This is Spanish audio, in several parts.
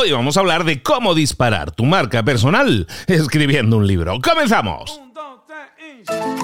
Hoy vamos a hablar de cómo disparar tu marca personal escribiendo un libro. ¡Comenzamos!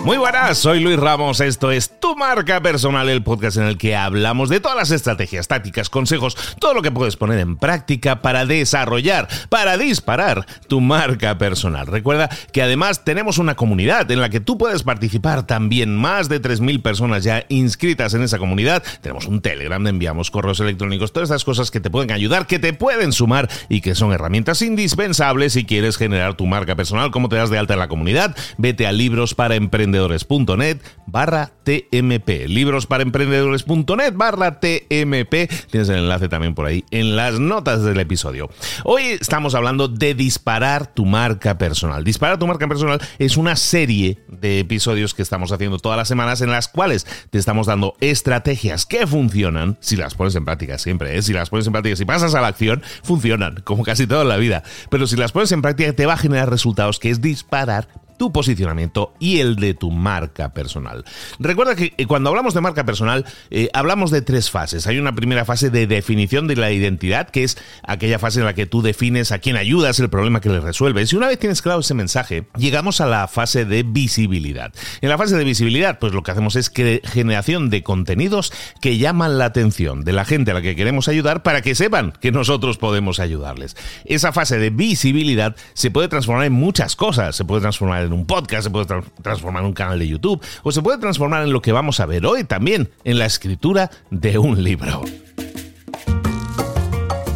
Muy buenas, soy Luis Ramos, esto es Tu Marca Personal, el podcast en el que hablamos de todas las estrategias, tácticas, consejos, todo lo que puedes poner en práctica para desarrollar, para disparar tu marca personal. Recuerda que además tenemos una comunidad en la que tú puedes participar también, más de 3.000 personas ya inscritas en esa comunidad. Tenemos un Telegram, enviamos correos electrónicos, todas estas cosas que te pueden ayudar, que te pueden sumar y que son herramientas indispensables si quieres generar tu marca personal. ¿Cómo te das de alta en la comunidad? Vete a libros para emprendedores.net barra TMP. Libros para emprendedores.net barra TMP. Tienes el enlace también por ahí en las notas del episodio. Hoy estamos hablando de disparar tu marca personal. Disparar tu marca personal es una serie de episodios que estamos haciendo todas las semanas en las cuales te estamos dando estrategias que funcionan si las pones en práctica siempre. ¿eh? Si las pones en práctica, si pasas a la acción, funcionan como casi toda la vida. Pero si las pones en práctica te va a generar resultados que es disparar tu posicionamiento y el de tu marca personal. Recuerda que eh, cuando hablamos de marca personal, eh, hablamos de tres fases. Hay una primera fase de definición de la identidad, que es aquella fase en la que tú defines a quién ayudas, el problema que le resuelves. Y una vez tienes claro ese mensaje, llegamos a la fase de visibilidad. En la fase de visibilidad, pues lo que hacemos es que generación de contenidos que llaman la atención de la gente a la que queremos ayudar para que sepan que nosotros podemos ayudarles. Esa fase de visibilidad se puede transformar en muchas cosas. Se puede transformar en un podcast, se puede transformar en un canal de YouTube o se puede transformar en lo que vamos a ver hoy también, en la escritura de un libro.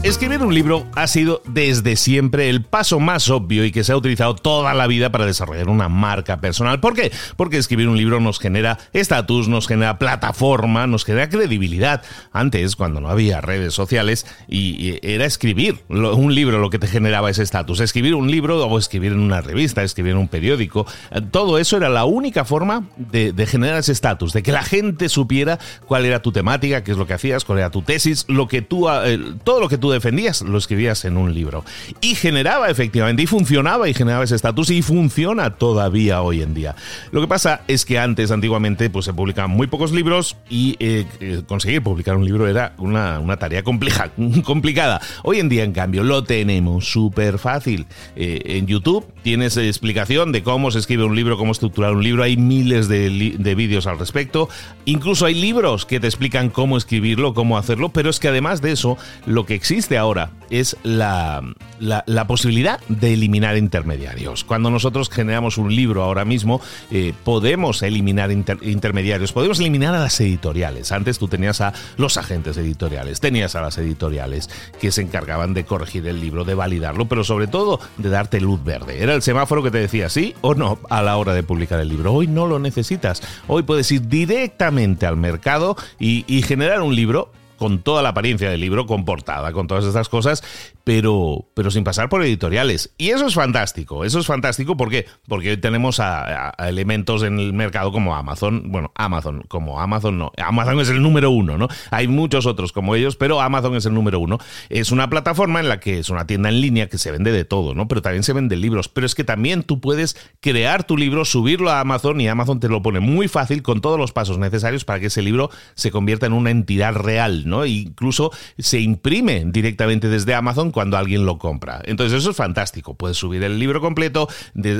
Escribir un libro ha sido desde siempre el paso más obvio y que se ha utilizado toda la vida para desarrollar una marca personal. ¿Por qué? Porque escribir un libro nos genera estatus, nos genera plataforma, nos genera credibilidad. Antes, cuando no había redes sociales, y, era escribir un libro lo que te generaba ese estatus. Escribir un libro o escribir en una revista, escribir en un periódico, eh, todo eso era la única forma de, generar ese estatus, de que la gente supiera cuál era tu temática, qué es lo que hacías, cuál era tu tesis, lo que tú, eh, todo lo que tú defendías lo escribías en un libro. Y generaba efectivamente, y funcionaba y generaba ese estatus y funciona todavía hoy en día. Lo que pasa es que antes, antiguamente, pues se publicaban muy pocos libros y eh, eh, conseguir publicar un libro era una, tarea compleja, complicada. Hoy en día, en cambio, lo tenemos súper fácil. Eh, en YouTube tienes explicación de cómo se escribe un libro, cómo estructurar un libro. Hay miles de, de vídeos al respecto. Incluso hay libros que te explican cómo escribirlo, cómo hacerlo, pero es que además de eso, lo que existe existe ahora es la, la, posibilidad de eliminar intermediarios. Cuando nosotros generamos un libro ahora mismo, eh, podemos eliminar intermediarios, podemos eliminar a las editoriales. Antes tú tenías a los agentes editoriales, tenías a las editoriales que se encargaban de corregir el libro, de validarlo, pero sobre todo de darte luz verde. Era el semáforo que te decía sí o no a la hora de publicar el libro. Hoy no lo necesitas. Hoy puedes ir directamente al mercado y, y generar un libro con toda la apariencia del libro, con portada, con todas estas cosas, pero, pero sin pasar por editoriales. Y eso es fantástico, eso es fantástico porque, porque hoy tenemos a, elementos en el mercado como Amazon, bueno, Amazon, como Amazon no, Amazon es el número uno, ¿no? Hay muchos otros como ellos, pero Amazon es el número uno. Es una plataforma en la que es una tienda en línea que se vende de todo, ¿no? Pero también se vende libros, pero es que también tú puedes crear tu libro, subirlo a Amazon y Amazon te lo pone muy fácil con todos los pasos necesarios para que ese libro se convierta en una entidad real, E incluso se imprime directamente desde Amazon cuando alguien lo compra. Entonces eso es fantástico. Puedes subir el libro completo,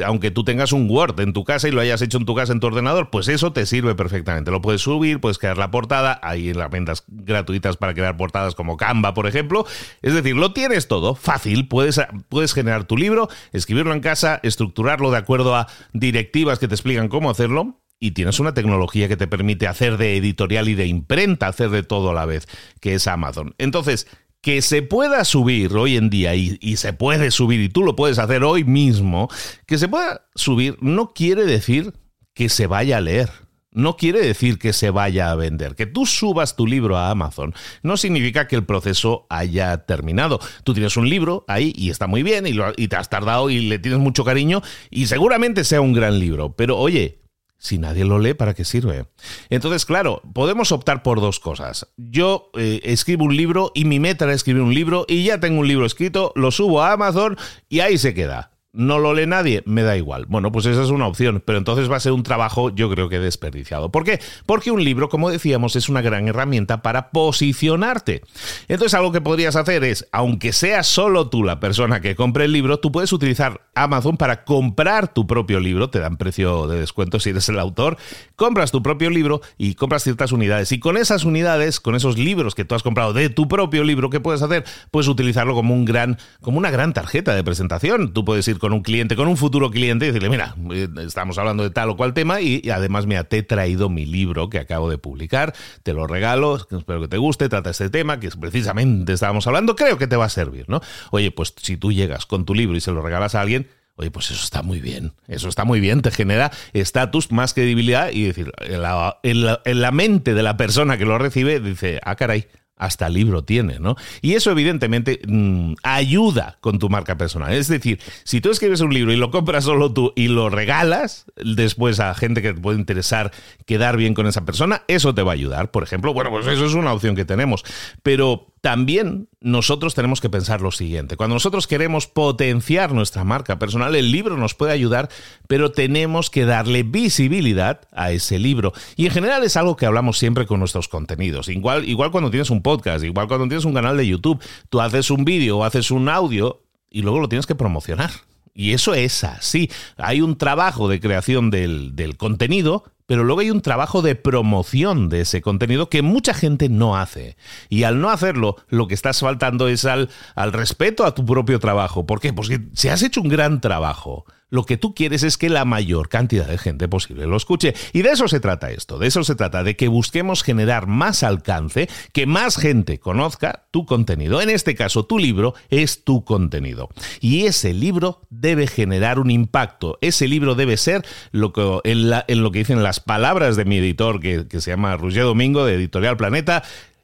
aunque tú tengas un Word en tu casa y lo hayas hecho en tu casa en tu ordenador, pues eso te sirve perfectamente. Lo puedes subir, puedes crear la portada, hay herramientas gratuitas para crear portadas como Canva, por ejemplo. Es decir, lo tienes todo fácil, puedes, puedes generar tu libro, escribirlo en casa, estructurarlo de acuerdo a directivas que te explican cómo hacerlo y tienes una tecnología que te permite hacer de editorial y de imprenta, hacer de todo a la vez, que es Amazon. Entonces, que se pueda subir hoy en día y, se puede subir y tú lo puedes hacer hoy mismo, que se pueda subir no quiere decir que se vaya a leer. No quiere decir que se vaya a vender. Que tú subas tu libro a Amazon no significa que el proceso haya terminado. Tú tienes un libro ahí y está muy bien y, te has tardado y le tienes mucho cariño y seguramente sea un gran libro. Pero oye, si nadie lo lee, ¿para qué sirve? Entonces, claro, podemos optar por dos cosas. Yo eh, escribo un libro y mi meta era escribir un libro y ya tengo un libro escrito, lo subo a Amazon y ahí se queda no lo lee nadie, me da igual. Bueno, pues esa es una opción, pero entonces va a ser un trabajo yo creo que desperdiciado. ¿Por qué? Porque un libro, como decíamos, es una gran herramienta para posicionarte. Entonces algo que podrías hacer es, aunque sea solo tú la persona que compre el libro, tú puedes utilizar Amazon para comprar tu propio libro, te dan precio de descuento si eres el autor, compras tu propio libro y compras ciertas unidades. Y con esas unidades, con esos libros que tú has comprado de tu propio libro, ¿qué puedes hacer? Puedes utilizarlo como un gran, como una gran tarjeta de presentación. Tú puedes ir con un cliente, con un futuro cliente y decirle, mira, eh, estamos hablando de tal o cual tema y, además, me te he traído mi libro que acabo de publicar, te lo regalo, espero que te guste, trata este tema, que precisamente estábamos hablando, creo que te va a servir, ¿no? Oye, pues si tú llegas con tu libro y se lo regalas a alguien, Oye, pues eso está muy bien. Eso está muy bien. Te genera estatus, más credibilidad y decir, en la, en la, mente de la persona que lo recibe, dice, ah, caray, hasta libro tiene, ¿no? Y eso evidentemente mm, ayuda con tu marca personal. Es decir, si tú escribes un libro y lo compras solo tú y lo regalas después a gente que te puede interesar quedar bien con esa persona, eso te va a ayudar. Por ejemplo, bueno, pues eso es una opción que tenemos. Pero también nosotros tenemos que pensar lo siguiente. Cuando nosotros queremos potenciar nuestra marca personal, el libro nos puede ayudar, pero tenemos que darle visibilidad a ese libro. Y en general es algo que hablamos siempre con nuestros contenidos. Igual, igual cuando tienes un podcast, igual cuando tienes un canal de YouTube, tú haces un vídeo o haces un audio y luego lo tienes que promocionar. Y eso es así. Hay un trabajo de creación del, del contenido, pero luego hay un trabajo de promoción de ese contenido que mucha gente no hace. Y al no hacerlo, lo que estás faltando es al, al respeto a tu propio trabajo. ¿Por qué? Porque si has hecho un gran trabajo, lo que tú quieres es que la mayor cantidad de gente posible lo escuche. Y de eso se trata esto, de eso se trata, de que busquemos generar más alcance, que más gente conozca tu contenido. En este caso, tu libro es tu contenido. Y ese libro debe generar un impacto. Ese libro debe ser lo que, en, lo que dicen las palabras de mi editor, que, se llama Roger Domingo, de Editorial Planeta,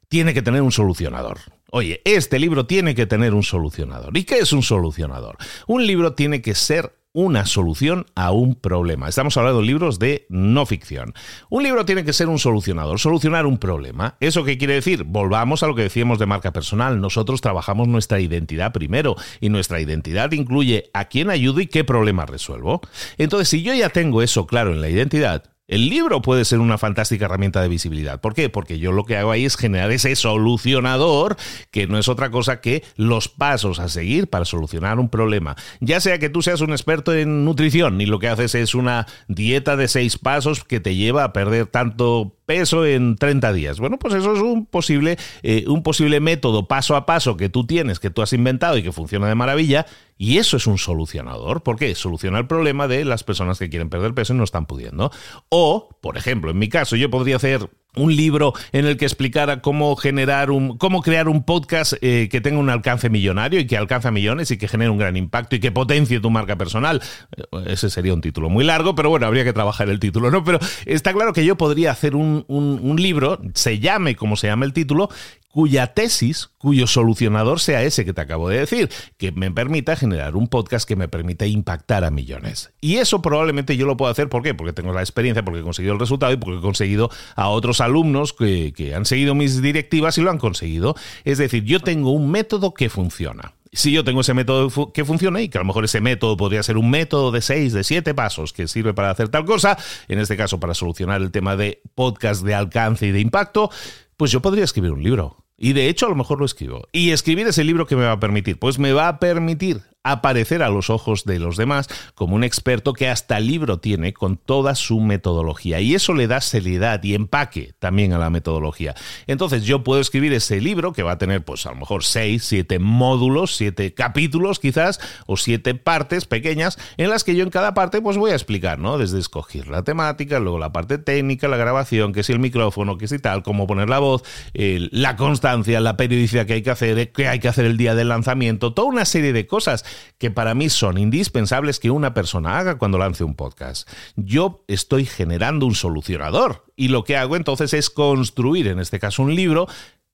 tiene que tener un solucionador. Oye, este libro tiene que tener un solucionador. ¿Y qué es un solucionador? Un libro tiene que ser una solución a un problema. Estamos hablando de libros de no ficción. Un libro tiene que ser un solucionador, solucionar un problema. ¿Eso qué quiere decir? Volvamos a lo que decíamos de marca personal. Nosotros trabajamos nuestra identidad primero y nuestra identidad incluye a quién ayudo y qué problema resuelvo. Entonces, si yo ya tengo eso claro en la identidad, el libro puede ser una fantástica herramienta de visibilidad. ¿Por qué? Porque yo lo que hago ahí es generar ese solucionador, que no es otra cosa que los pasos a seguir para solucionar un problema. Ya sea que tú seas un experto en nutrición y lo que haces es una dieta de seis pasos que te lleva a perder tanto peso en 30 días. Bueno, pues eso es un posible, eh, un posible método paso a paso que tú tienes, que tú has inventado y que funciona de maravilla. Y eso es un solucionador. ¿Por qué? Soluciona el problema de las personas que quieren perder peso y no están pudiendo. O, por ejemplo, en mi caso, yo podría hacer un libro en el que explicara cómo generar un, cómo crear un podcast eh, que tenga un alcance millonario y que alcance a millones y que genere un gran impacto y que potencie tu marca personal. Eh, ese sería un título muy largo, pero bueno, habría que trabajar el título, ¿no? Pero está claro que yo podría hacer un, un libro, se llame como se llame el título, cuya tesis, cuyo solucionador sea ese que te acabo de decir, que me permita generar un podcast que me permita impactar a millones. Y eso probablemente yo lo puedo hacer, ¿por qué? Porque tengo la experiencia, porque he conseguido el resultado y porque he conseguido a otros alumnos que, han seguido mis directivas y lo han conseguido. Es decir, yo tengo un método que funciona si yo tengo ese método que funciona y que a lo mejor ese método podría ser un método de seis, de siete pasos que sirve para hacer tal cosa, en este caso para solucionar el tema de podcast de alcance y de impacto, pues yo podría escribir un libro. Y de hecho a lo mejor lo escribo. Y escribir ese libro que me va a permitir, pues me va a permitir aparecer a los ojos de los demás como un experto que hasta libro tiene con toda su metodología. Y eso le da seriedad y empaque también a la metodología. Entonces yo puedo escribir ese libro que va a tener pues a lo mejor seis, siete módulos, siete capítulos quizás, o siete partes pequeñas en las que yo en cada parte pues voy a explicar, ¿no? Desde escoger la temática, luego la parte técnica, la grabación, que si el micrófono, que si tal, cómo poner la voz, la constancia, la periodicidad que hay que hacer, que hay que hacer el día del lanzamiento, toda una serie de cosas que para mí son indispensables que una persona haga cuando lance un podcast. Yo estoy generando un solucionador y lo que hago entonces es construir, en este caso, un libro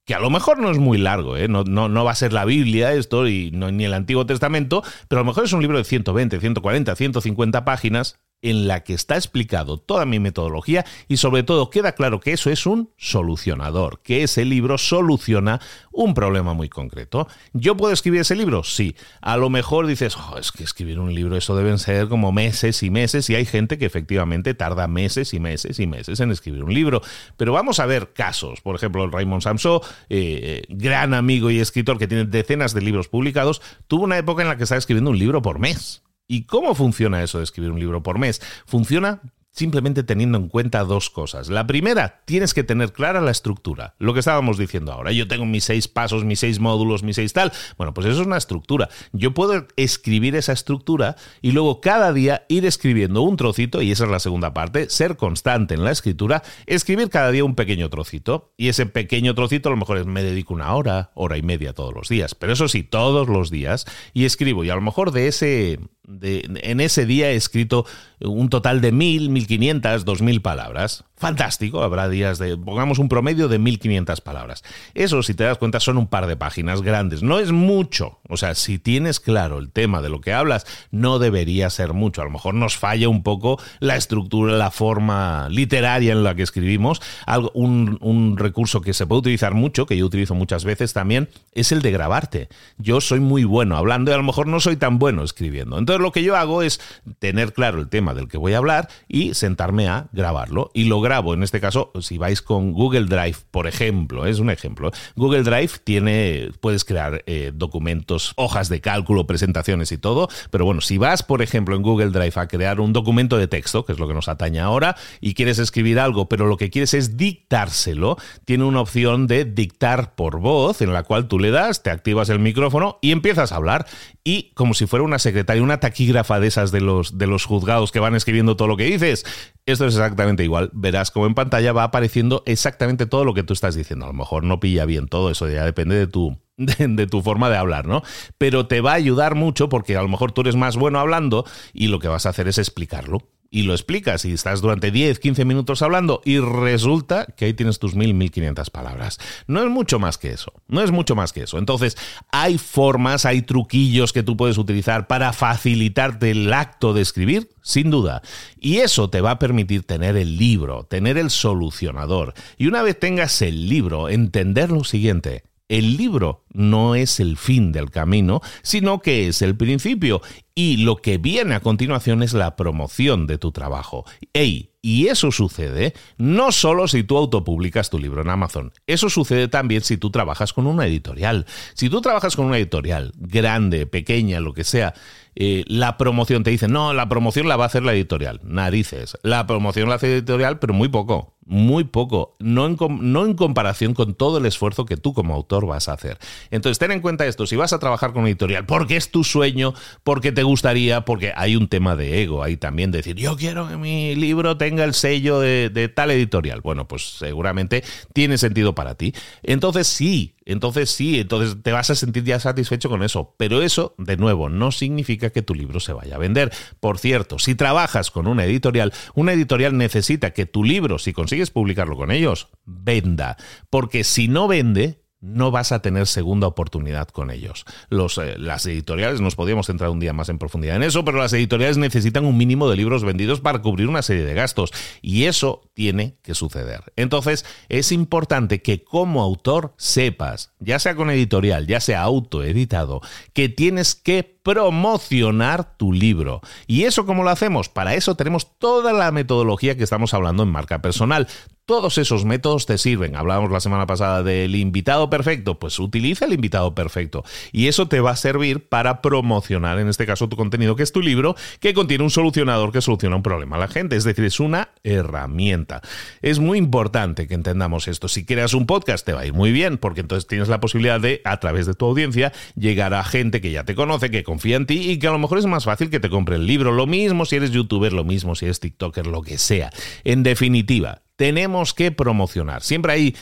que a lo mejor no es muy largo, ¿eh? no, no, va a ser la Biblia esto y ni el Antiguo Testamento, pero a lo mejor es un libro de 120, 140, 150 páginas en la que está explicado toda mi metodología y sobre todo queda claro que eso es un solucionador, que ese libro soluciona un problema muy concreto. ¿Yo puedo escribir ese libro? Sí. A lo mejor dices, oh, es que escribir un libro eso deben ser como meses y meses y hay gente que efectivamente tarda meses y meses y meses en escribir un libro. Pero vamos a ver casos. Por ejemplo, Raymond Samso, eh, gran amigo y escritor que tiene decenas de libros publicados, tuvo una época en la que estaba escribiendo un libro por mes. ¿Y cómo funciona eso de escribir un libro por mes? Funciona simplemente teniendo en cuenta dos cosas. La primera, tienes que tener clara la estructura, lo que estábamos diciendo ahora. Yo tengo mis seis pasos, mis seis módulos, mis seis tal. Bueno, pues eso es una estructura. Yo puedo escribir esa estructura y luego cada día ir escribiendo un trocito, y esa es la segunda parte, ser constante en la escritura, escribir cada día un pequeño trocito. Y ese pequeño trocito a lo mejor me dedico una hora, hora y media todos los días. Pero eso sí, todos los días. Y escribo. Y a lo mejor de ese en ese día he escrito un total de mil, mil quinientas, dos mil palabras. Fantástico, habrá días de, pongamos un promedio de mil quinientas palabras. Eso, si te das cuenta, son un par de páginas grandes. No es mucho. O sea, si tienes claro el tema de lo que hablas, no debería ser mucho. A lo mejor nos falla un poco la estructura, la forma literaria en la que escribimos. Algo, un, un recurso que se puede utilizar mucho, que yo utilizo muchas veces también, es el de grabarte. Yo soy muy bueno hablando y a lo mejor no soy tan bueno escribiendo. Entonces, lo que yo hago es tener claro el tema del que voy a hablar y sentarme a grabarlo. Y lo en este caso, si vais con Google Drive, por ejemplo, es un ejemplo. Google Drive tiene, puedes crear eh, documentos, hojas de cálculo, presentaciones y todo, pero bueno, si vas, por ejemplo, en Google Drive a crear un documento de texto, que es lo que nos atañe ahora, y quieres escribir algo, pero lo que quieres es dictárselo, tiene una opción de dictar por voz, en la cual tú le das, te activas el micrófono y empiezas a hablar. Y como si fuera una secretaria, una taquígrafa de esas de los, de los juzgados que van escribiendo todo lo que dices. Esto es exactamente igual. Verás como en pantalla va apareciendo exactamente todo lo que tú estás diciendo. A lo mejor no pilla bien todo, eso ya depende de tu, de, tu forma de hablar, ¿no? Pero te va a ayudar mucho porque a lo mejor tú eres más bueno hablando y lo que vas a hacer es explicarlo y lo explicas y estás durante 10, 15 minutos hablando y resulta que ahí tienes tus 1000, 1500 palabras. No es mucho más que eso, no es mucho más que eso. Entonces, hay formas, hay truquillos que tú puedes utilizar para facilitarte el acto de escribir, sin duda. Y eso te va a permitir tener el libro, tener el solucionador. Y una vez tengas el libro, entender lo siguiente. El libro no es el fin del camino, sino que es el principio y lo que viene a continuación es la promoción de tu trabajo. Ey, y eso sucede no solo si tú autopublicas tu libro en Amazon, eso sucede también si tú trabajas con una editorial. Si tú trabajas con una editorial, grande, pequeña, lo que sea, eh, la promoción te dice, no, la promoción la va a hacer la editorial. Narices. La promoción la hace la editorial, pero muy poco muy poco, no en, no en comparación con todo el esfuerzo que tú como autor vas a hacer. Entonces, ten en cuenta esto, si vas a trabajar con una editorial, porque es tu sueño, porque te gustaría, porque hay un tema de ego ahí también, decir, yo quiero que mi libro tenga el sello de, de tal editorial. Bueno, pues seguramente tiene sentido para ti. Entonces, sí, entonces sí, entonces te vas a sentir ya satisfecho con eso. Pero eso, de nuevo, no significa que tu libro se vaya a vender. Por cierto, si trabajas con una editorial, una editorial necesita que tu libro, si consigues publicarlo con ellos, venda. Porque si no vende, no vas a tener segunda oportunidad con ellos. Los, eh, las editoriales, nos podríamos entrar un día más en profundidad en eso, pero las editoriales necesitan un mínimo de libros vendidos para cubrir una serie de gastos y eso tiene que suceder. Entonces, es importante que como autor sepas, ya sea con editorial, ya sea autoeditado, que tienes que promocionar tu libro. ¿Y eso cómo lo hacemos? Para eso tenemos toda la metodología que estamos hablando en marca personal. Todos esos métodos te sirven. Hablábamos la semana pasada del invitado perfecto, pues utiliza el invitado perfecto. Y eso te va a servir para promocionar, en este caso, tu contenido, que es tu libro, que contiene un solucionador que soluciona un problema a la gente. Es decir, es una herramienta. Es muy importante que entendamos esto. Si creas un podcast, te va a ir muy bien, porque entonces tienes la posibilidad de, a través de tu audiencia, llegar a gente que ya te conoce, que confía en ti y que a lo mejor es más fácil que te compre el libro. Lo mismo si eres youtuber, lo mismo si eres TikToker, lo que sea. En definitiva, tenemos que promocionar. Siempre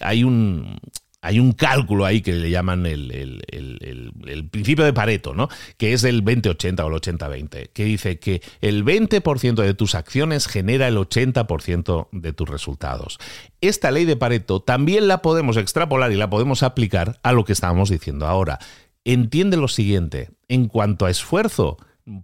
hay, un cálculo ahí que le llaman el, el, principio de Pareto, ¿no? Que es el 20-80 o el 80-20, que dice que el 20% de tus acciones genera el 80% de tus resultados. Esta ley de Pareto también la podemos extrapolar y la podemos aplicar a lo que estábamos diciendo ahora entiende lo siguiente, en cuanto a esfuerzo,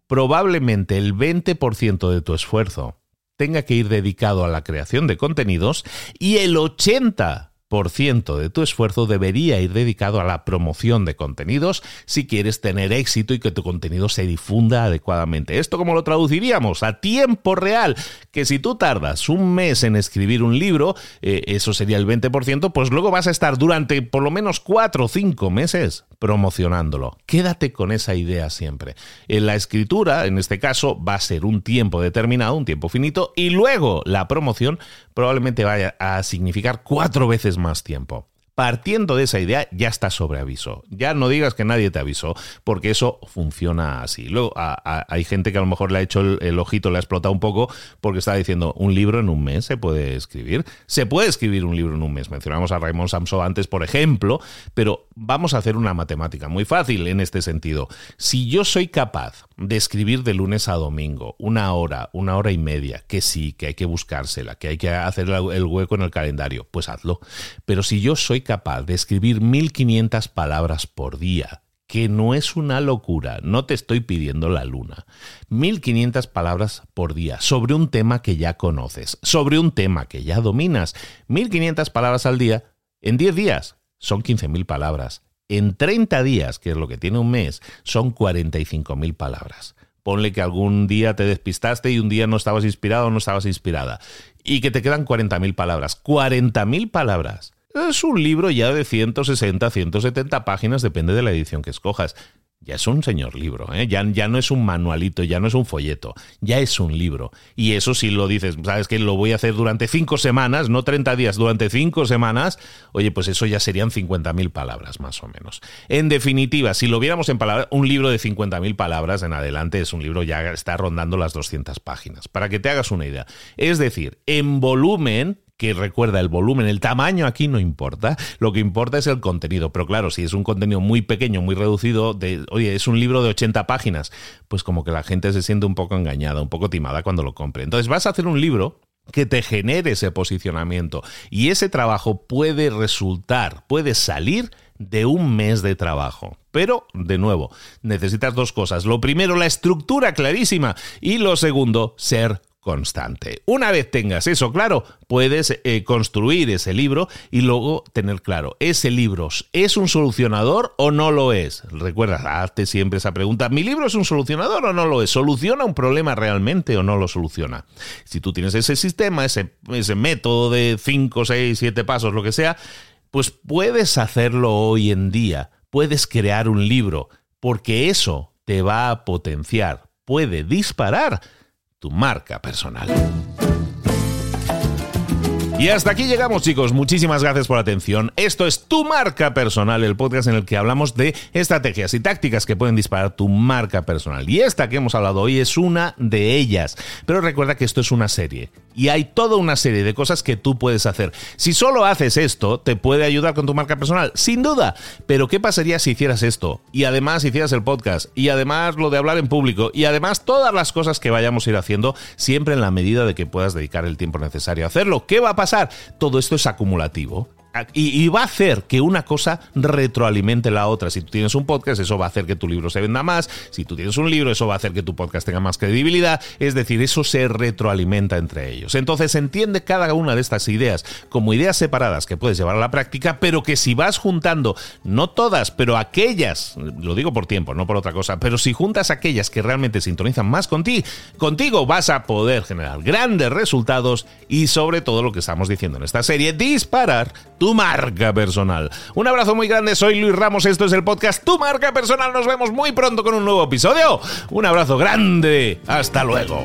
probablemente el 20% de tu esfuerzo tenga que ir dedicado a la creación de contenidos y el 80% ciento de tu esfuerzo debería ir dedicado a la promoción de contenidos si quieres tener éxito y que tu contenido se difunda adecuadamente. ¿Esto cómo lo traduciríamos? A tiempo real, que si tú tardas un mes en escribir un libro, eh, eso sería el 20%, pues luego vas a estar durante por lo menos 4 o 5 meses promocionándolo. Quédate con esa idea siempre. En la escritura, en este caso, va a ser un tiempo determinado, un tiempo finito, y luego la promoción probablemente vaya a significar cuatro veces más tiempo. Partiendo de esa idea, ya está sobre aviso. Ya no digas que nadie te avisó, porque eso funciona así. Luego, hay gente que a lo mejor le ha hecho el, ojito, le ha explotado un poco, porque está diciendo, un libro en un mes se puede escribir. Se puede escribir un libro en un mes. Mencionamos a Raymond Samson antes, por ejemplo, pero vamos a hacer una matemática muy fácil en este sentido. Si yo soy capaz de escribir de lunes a domingo, una hora, una hora y media, que sí, que hay que buscársela, que hay que hacer el hueco en el calendario, pues hazlo. Pero si yo soy capaz de escribir 1500 palabras por día, que no es una locura, no te estoy pidiendo la luna. 1500 palabras por día sobre un tema que ya conoces, sobre un tema que ya dominas. 1500 palabras al día en 10 días son 15.000 palabras. En 30 días, que es lo que tiene un mes, son 45.000 palabras. Ponle que algún día te despistaste y un día no estabas inspirado o no estabas inspirada. Y que te quedan 40.000 palabras. 40.000 palabras es un libro ya de 160, 170 páginas, depende de la edición que escojas. Ya es un señor libro, ¿eh? ya, ya no es un manualito, ya no es un folleto, ya es un libro. Y eso si lo dices, sabes que lo voy a hacer durante cinco semanas, no 30 días, durante cinco semanas, oye, pues eso ya serían 50.000 palabras más o menos. En definitiva, si lo viéramos en palabras, un libro de 50.000 palabras en adelante es un libro ya está rondando las 200 páginas, para que te hagas una idea. Es decir, en volumen que recuerda el volumen, el tamaño aquí no importa, lo que importa es el contenido. Pero claro, si es un contenido muy pequeño, muy reducido, oye, es un libro de 80 páginas, pues como que la gente se siente un poco engañada, un poco timada cuando lo compre. Entonces vas a hacer un libro que te genere ese posicionamiento y ese trabajo puede resultar, puede salir de un mes de trabajo. Pero, de nuevo, necesitas dos cosas. Lo primero, la estructura clarísima y lo segundo, ser constante. Una vez tengas eso claro, puedes eh, construir ese libro y luego tener claro, ¿ese libro es un solucionador o no lo es? Recuerda, hazte siempre esa pregunta, ¿mi libro es un solucionador o no lo es? ¿Soluciona un problema realmente o no lo soluciona? Si tú tienes ese sistema, ese, ese método de 5, 6, 7 pasos, lo que sea, pues puedes hacerlo hoy en día, puedes crear un libro, porque eso te va a potenciar, puede disparar tu marca personal. Y hasta aquí llegamos chicos, muchísimas gracias por la atención. Esto es Tu Marca Personal, el podcast en el que hablamos de estrategias y tácticas que pueden disparar tu marca personal. Y esta que hemos hablado hoy es una de ellas. Pero recuerda que esto es una serie y hay toda una serie de cosas que tú puedes hacer. Si solo haces esto, te puede ayudar con tu marca personal, sin duda. Pero ¿qué pasaría si hicieras esto? Y además hicieras el podcast, y además lo de hablar en público, y además todas las cosas que vayamos a ir haciendo, siempre en la medida de que puedas dedicar el tiempo necesario a hacerlo. ¿Qué va a pasar? Todo esto es acumulativo. Y, va a hacer que una cosa retroalimente la otra. Si tú tienes un podcast, eso va a hacer que tu libro se venda más. Si tú tienes un libro, eso va a hacer que tu podcast tenga más credibilidad. Es decir, eso se retroalimenta entre ellos. Entonces, entiende cada una de estas ideas como ideas separadas que puedes llevar a la práctica, pero que si vas juntando, no todas, pero aquellas, lo digo por tiempo, no por otra cosa, pero si juntas aquellas que realmente sintonizan más contigo, contigo vas a poder generar grandes resultados y sobre todo lo que estamos diciendo en esta serie, disparar tu marca personal. Un abrazo muy grande, soy Luis Ramos, esto es el podcast Tu marca personal, nos vemos muy pronto con un nuevo episodio. Un abrazo grande, hasta luego.